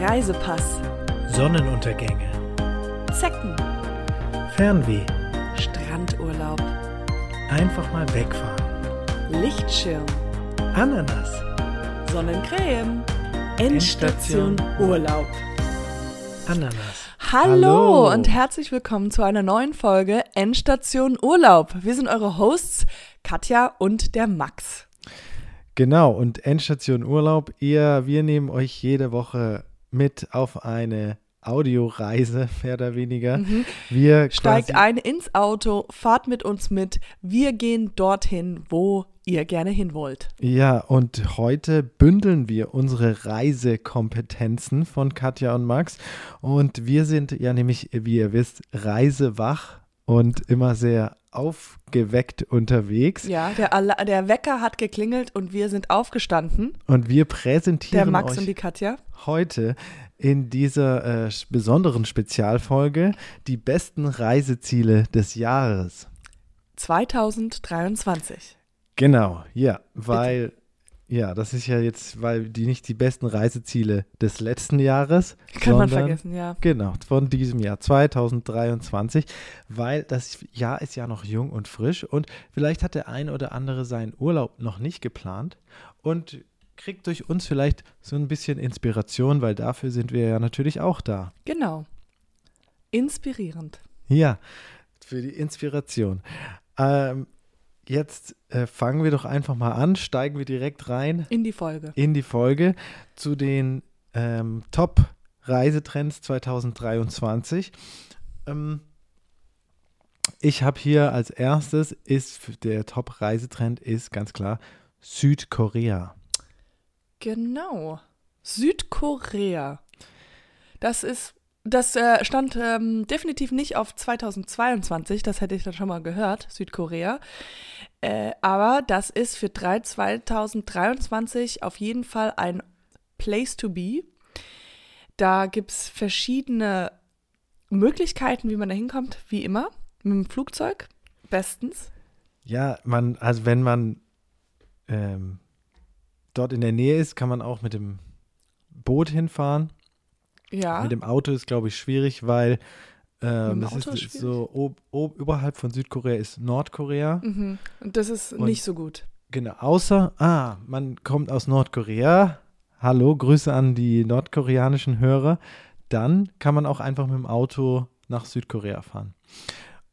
Reisepass, Sonnenuntergänge, Zecken, Fernweh, Strandurlaub, einfach mal wegfahren, Lichtschirm, Ananas, Sonnencreme, Endstation Urlaub. Ananas. Hallo, Hallo. und herzlich willkommen zu einer neuen Folge Endstation Urlaub. Wir sind eure Hosts Katja und der Max. Genau, und Endstation Urlaub, ihr, wir nehmen euch jede Woche mit auf eine Audioreise, mehr oder weniger. Wir Steigt ein ins Auto, fahrt mit uns mit. Wir gehen dorthin, wo ihr gerne hin wollt. Ja, und heute bündeln wir unsere Reisekompetenzen von Katja und Max. Und wir sind ja nämlich, wie ihr wisst, reisewach und immer sehr aufgeweckt unterwegs. Ja, der, Ala der Wecker hat geklingelt und wir sind aufgestanden. Und wir Der präsentieren Max euch und die Katja. heute in dieser äh, besonderen Spezialfolge die besten Reiseziele des Jahres. 2023. Genau, ja, weil, ja, das ist ja jetzt, weil die nicht die besten Reiseziele des letzten Jahres, Kann man sondern, vergessen, ja. Genau, von diesem Jahr 2023, weil das Jahr ist ja noch jung und frisch und vielleicht hat der ein oder andere seinen Urlaub noch nicht geplant und kriegt durch uns vielleicht so ein bisschen Inspiration, weil dafür sind wir ja natürlich auch da. Genau. Inspirierend. Ja, für die Inspiration. Ähm, jetzt äh, fangen wir doch einfach mal an, steigen wir direkt rein In die Folge. in die Folge zu den ähm, Top-Reisetrends 2023. Ähm, ich habe hier als erstes ist der Top-Reisetrend ist ganz klar Südkorea. Genau. Südkorea. Das ist, das äh, stand ähm, definitiv nicht auf 2022, das hätte ich dann schon mal gehört, Südkorea. Äh, aber das ist für 3 2023 auf jeden Fall ein Place to be. Da gibt es verschiedene Möglichkeiten, wie man da hinkommt, wie immer. Mit dem Flugzeug, bestens. Ja, man, also wenn man ähm, dort in der Nähe ist, kann man auch mit dem Boot hinfahren. Ja. Mit dem Auto ist, glaube ich, schwierig, weil ähm, das Auto ist ist so ob, ob, oberhalb von Südkorea ist Nordkorea. Mhm. Und das ist Und- nicht so gut. Genau, außer, ah, man kommt aus Nordkorea. Hallo, Grüße an die nordkoreanischen Hörer. Dann kann man auch einfach mit dem Auto nach Südkorea fahren.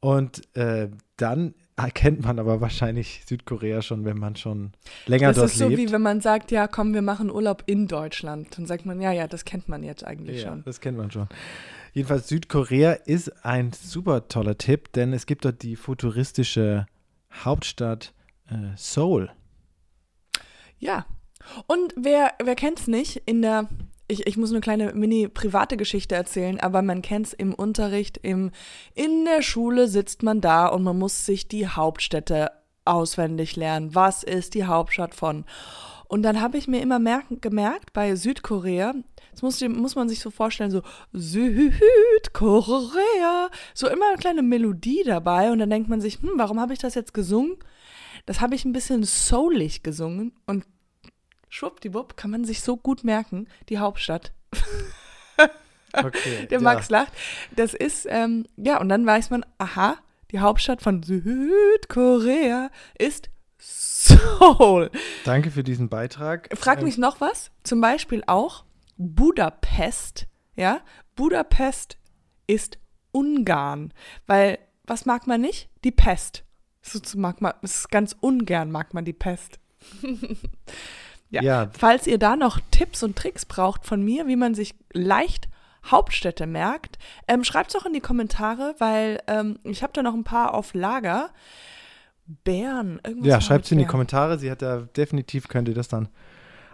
Und äh, dann erkennt man aber wahrscheinlich Südkorea schon, wenn man schon länger Das dort ist so, lebt. wie wenn man sagt, ja, komm, wir machen Urlaub in Deutschland. Dann sagt man, ja, ja, das kennt man jetzt eigentlich Ja, schon. das kennt man schon. Jedenfalls Südkorea ist ein super toller Tipp, denn es gibt dort die futuristische Hauptstadt äh, Seoul. Ja. Und wer, wer kennt's nicht, in der, ich, ich muss eine kleine mini-private Geschichte erzählen, aber man kennt's im Unterricht, im, in der Schule sitzt man da und man muss sich die Hauptstädte auswendig lernen. Was ist die Hauptstadt von? Und dann habe ich mir immer gemerkt, bei Südkorea, das muss, muss man sich so vorstellen, so Südkorea, so immer eine kleine Melodie dabei und dann denkt man sich, hm, warum habe ich das jetzt gesungen? Das habe ich ein bisschen soulig gesungen und schwuppdiwupp kann man sich so gut merken, die Hauptstadt. Okay, Der Max lacht. Das ist, ähm, ja, und dann weiß man, aha, die Hauptstadt von Südkorea ist Seoul. Danke für diesen Beitrag. Frag Ähm, mich noch was, zum Beispiel auch Budapest, ja, Budapest ist Ungarn, weil, was mag man nicht? Die Pest. So mag man, ist ganz ungern mag man die Pest. Ja. Ja, Falls ihr da noch Tipps und Tricks braucht von mir, wie man sich leicht Hauptstädte merkt, ähm, schreibt es doch in die Kommentare, weil ähm, ich habe da noch ein paar auf Lager. Bern, irgendwas. ja schreibt es in die. Kommentare. Sie hat da definitiv, könnt ihr das dann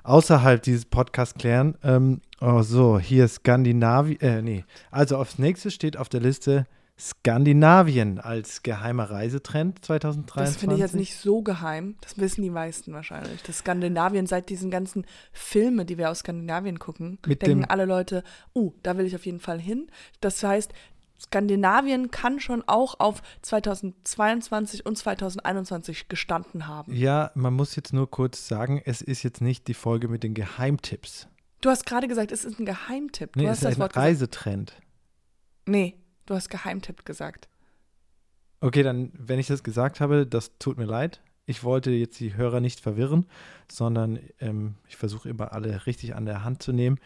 außerhalb dieses Podcasts klären. Ähm, oh, so, hier Skandinavien. Äh, nee. Also aufs nächste steht auf der Liste Skandinavien als geheimer Reisetrend 2023. Das finde ich jetzt nicht so geheim. Das wissen die meisten wahrscheinlich. Das Skandinavien, seit diesen ganzen Filmen, die wir aus Skandinavien gucken, Mit denken alle Leute, uh, da will ich auf jeden Fall hin. Das heißt, Skandinavien kann schon auch auf 2022 und 2021 gestanden haben. Ja, man muss jetzt nur kurz sagen, es ist jetzt nicht die Folge mit den Geheimtipps. Du hast gerade gesagt, es ist ein Geheimtipp. Du Nee, hast es ist das ein Wort gesagt. Reisetrend. Nee, du hast Geheimtipp gesagt. Okay, dann, wenn ich das gesagt habe, das tut mir leid. Ich wollte jetzt die Hörer nicht verwirren, sondern ähm, ich versuche immer alle richtig an der Hand zu nehmen.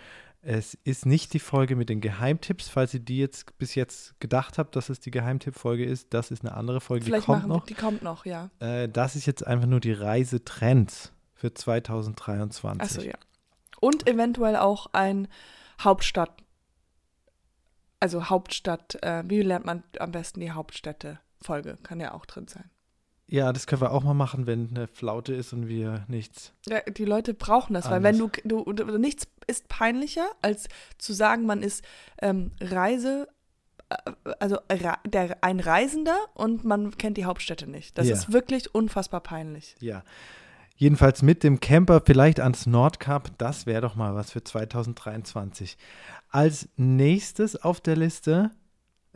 Es ist nicht die Folge mit den Geheimtipps, falls ihr die jetzt bis jetzt gedacht habt, dass es die Geheimtipp-Folge ist. Das ist eine andere Folge, Vielleicht die kommt machen noch. die kommt noch, ja. Äh, das ist jetzt einfach nur die Reisetrends für 2023. Achso, ja. Und eventuell auch ein Hauptstadt. Also Hauptstadt, äh, wie lernt man am besten die Hauptstädte-Folge? Kann ja auch drin sein. Ja, das können wir auch mal machen, wenn eine Flaute ist und wir nichts. Ja, die Leute brauchen das, weil wenn du, du, du, nichts ist peinlicher, als zu sagen, man ist ähm, Reise, äh, also der, ein Reisender und man kennt die Hauptstädte nicht. Das Ja. ist wirklich unfassbar peinlich. Ja. Jedenfalls mit dem Camper vielleicht ans Nordkap, das wäre doch mal was für 2023. Als nächstes auf der Liste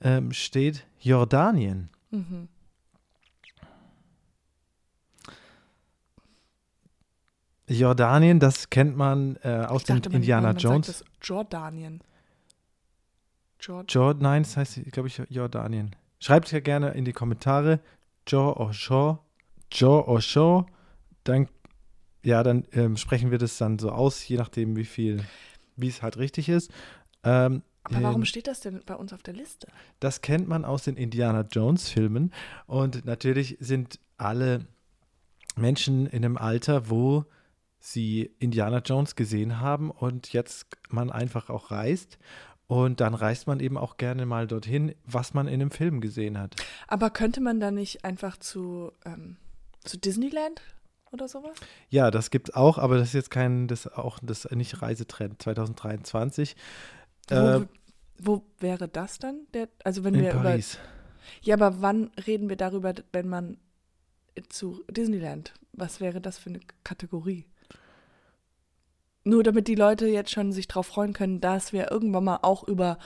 ähm, steht Jordanien. Mhm. Jordanien, das kennt man äh, aus man- Indiana man Jones. Sagt das Jordanien. Jord Jord, nein, das heißt, glaube ich, Jordanien. Schreibt ja gerne in die Kommentare. Jo Osho, Jo Osho. Dann, ja, dann ähm, sprechen wir das dann so aus, je nachdem, wie viel, wie es halt richtig ist. Ähm, Aber warum ähm, steht das denn bei uns auf der Liste? Das kennt man aus den Indiana Jones Filmen. Und natürlich sind alle Menschen in einem Alter, wo sie Indiana Jones gesehen haben und jetzt man einfach auch reist. Und dann reist man eben auch gerne mal dorthin, was man in einem Film gesehen hat. Aber könnte man da nicht einfach zu, ähm, zu Disneyland oder sowas? Ja, das gibt es auch, aber das ist jetzt kein, das auch das nicht Reisetrend 2023. Wo, Äh, wo wäre das dann? Der, also wenn in wir über. Paris. Ja, aber wann reden wir darüber, wenn man zu Disneyland? Was wäre das für eine Kategorie? Nur damit die Leute jetzt schon sich darauf freuen können, dass wir irgendwann mal auch über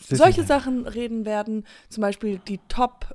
solche Disneyland. Sachen reden werden. Zum Beispiel die Top.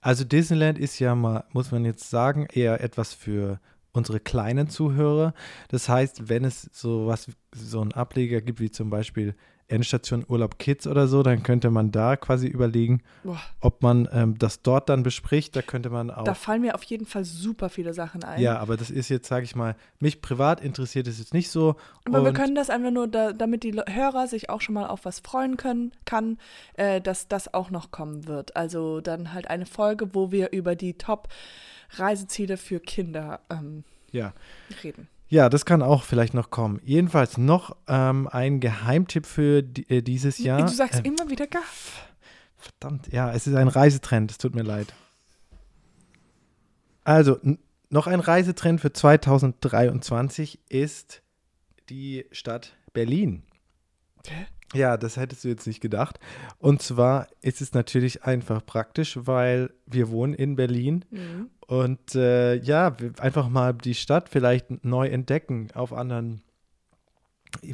Also Disneyland ist ja mal, muss man jetzt sagen, eher etwas für unsere kleinen Zuhörer. Das heißt, wenn es so was, so einen Ableger gibt, wie zum Beispiel Endstation Urlaub Kids oder so, dann könnte man da quasi überlegen, Boah, ob man ähm, das dort dann bespricht. Da könnte man auch. da fallen mir auf jeden Fall super viele Sachen ein. ja, aber das ist jetzt, sage ich mal, mich privat interessiert es jetzt nicht so. Aber wir können das einfach nur, da, damit die Hörer sich auch schon mal auf was freuen können, kann, äh, dass das auch noch kommen wird. Also dann halt eine Folge, wo wir über die Top-Reiseziele für Kinder ähm, Ja. reden. Ja, das kann auch vielleicht noch kommen. Jedenfalls noch ähm, ein Geheimtipp für äh, dieses Jahr. du sagst Ähm, immer wieder Gaff. Verdammt, ja, es ist ein Reisetrend, es tut mir leid. Also, noch ein Reisetrend für 2023 ist die Stadt Berlin. Hä? Ja, das hättest du jetzt nicht gedacht. Und zwar ist es natürlich einfach praktisch, weil wir wohnen in Berlin Mhm. Und äh, ja, einfach mal die Stadt vielleicht neu entdecken, auf anderen,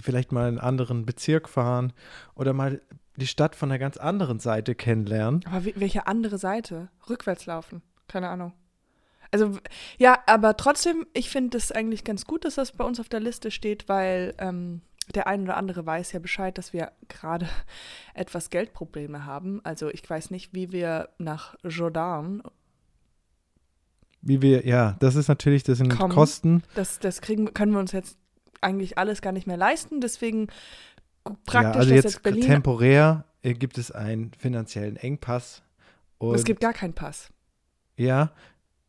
vielleicht mal in einen anderen Bezirk fahren oder mal die Stadt von einer ganz anderen Seite kennenlernen. Aber welche andere Seite? Rückwärts laufen. Keine Ahnung. Also, ja, aber trotzdem, ich finde es eigentlich ganz gut, dass das bei uns auf der Liste steht, weil ähm, der ein oder andere weiß ja Bescheid, dass wir gerade etwas Geldprobleme haben. Also, ich weiß nicht, wie wir nach Jordan, Wie wir, ja, das ist natürlich, das sind Kommen. Kosten. das, das kriegen, können wir uns jetzt eigentlich alles gar nicht mehr leisten. Deswegen praktisch, ja, also jetzt jetzt Berlin. temporär äh, gibt es einen finanziellen Engpass. Es gibt gar keinen Pass. ja,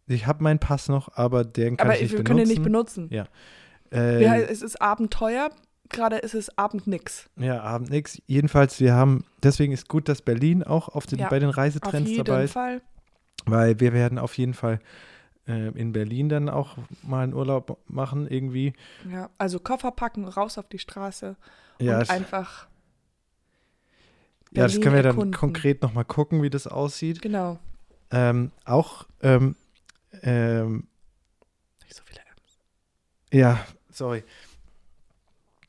ich habe meinen Pass noch, aber den kann Aber ich nicht wir benutzen. können den nicht benutzen. Ja. Äh, es ist Abenteuer, gerade ist es Abend nix. ja, Abend nix. Jedenfalls, wir haben, deswegen ist gut, dass Berlin auch auf den, Ja, bei den Auf Reisetrends jeden dabei ist. Fall. Weil wir werden auf jeden Fall in Berlin dann auch mal einen Urlaub machen, irgendwie. Ja, also Koffer packen, raus auf die Straße Ja, und einfach. ja das können wir dann erkunden. konkret nochmal gucken, wie das aussieht. Genau. Ähm, auch, ähm, ähm, Nicht so viele Apps. ja, sorry.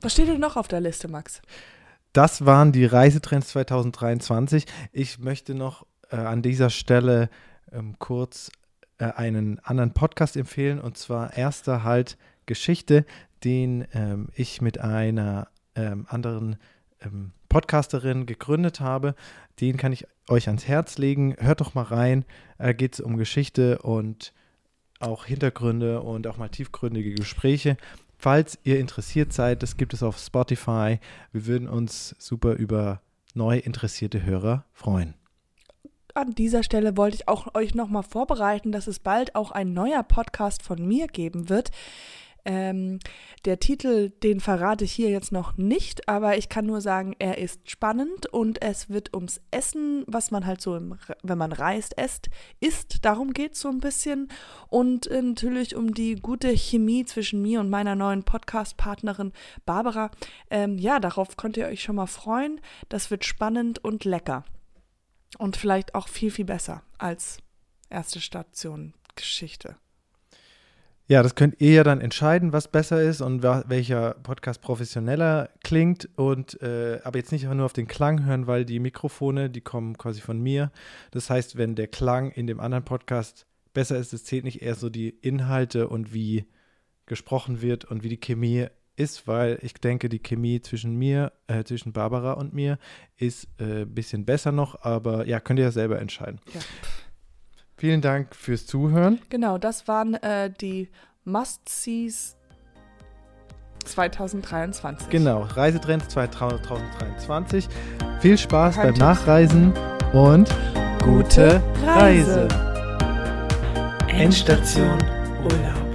Was steht denn noch auf der Liste, Max? Das waren die Reisetrends 2023. Ich möchte noch äh, an dieser Stelle ähm, kurz äh, einen anderen Podcast empfehlen und zwar Erster Halt Geschichte. den ähm, ich mit einer ähm, anderen ähm, Podcasterin gegründet habe. Den kann ich euch ans Herz legen. Hört doch mal rein. Da geht es um Geschichte und auch Hintergründe und auch mal tiefgründige Gespräche. Falls ihr interessiert seid, das gibt es auf Spotify. Wir würden uns super über neu interessierte Hörer freuen. An dieser Stelle wollte ich auch euch nochmal vorbereiten, dass es bald auch ein neuer Podcast von mir geben wird. Ähm, der Titel, den verrate ich hier jetzt noch nicht, aber ich kann nur sagen, er ist spannend und es wird ums Essen, was man halt so, im, wenn man reist, esst, isst. Darum geht es so ein bisschen. Und äh, natürlich um die gute Chemie zwischen mir und meiner neuen Podcast-Partnerin Barbara. Ähm, ja, darauf könnt ihr euch schon mal freuen. Das wird spannend und lecker. Und vielleicht auch viel, viel besser als erste Station Geschichte. Ja, das könnt ihr ja dann entscheiden, was besser ist und welcher Podcast professioneller klingt. Und äh, aber jetzt nicht nur auf den Klang hören, weil die Mikrofone, die kommen quasi von mir. Das heißt, wenn der Klang in dem anderen Podcast besser ist, es zählt nicht eher so die Inhalte und wie gesprochen wird und wie die Chemie ist, weil ich denke, die Chemie zwischen mir, äh, zwischen Barbara und mir ist ein äh, bisschen besser noch, aber ja, könnt ihr ja selber entscheiden. Ja. Vielen Dank fürs Zuhören. Genau, das waren äh, die Must-Sees 2023. Genau, Reisetrends 2023. Viel Spaß beim Nachreisen und gute Reise. Reise. Endstation Urlaub.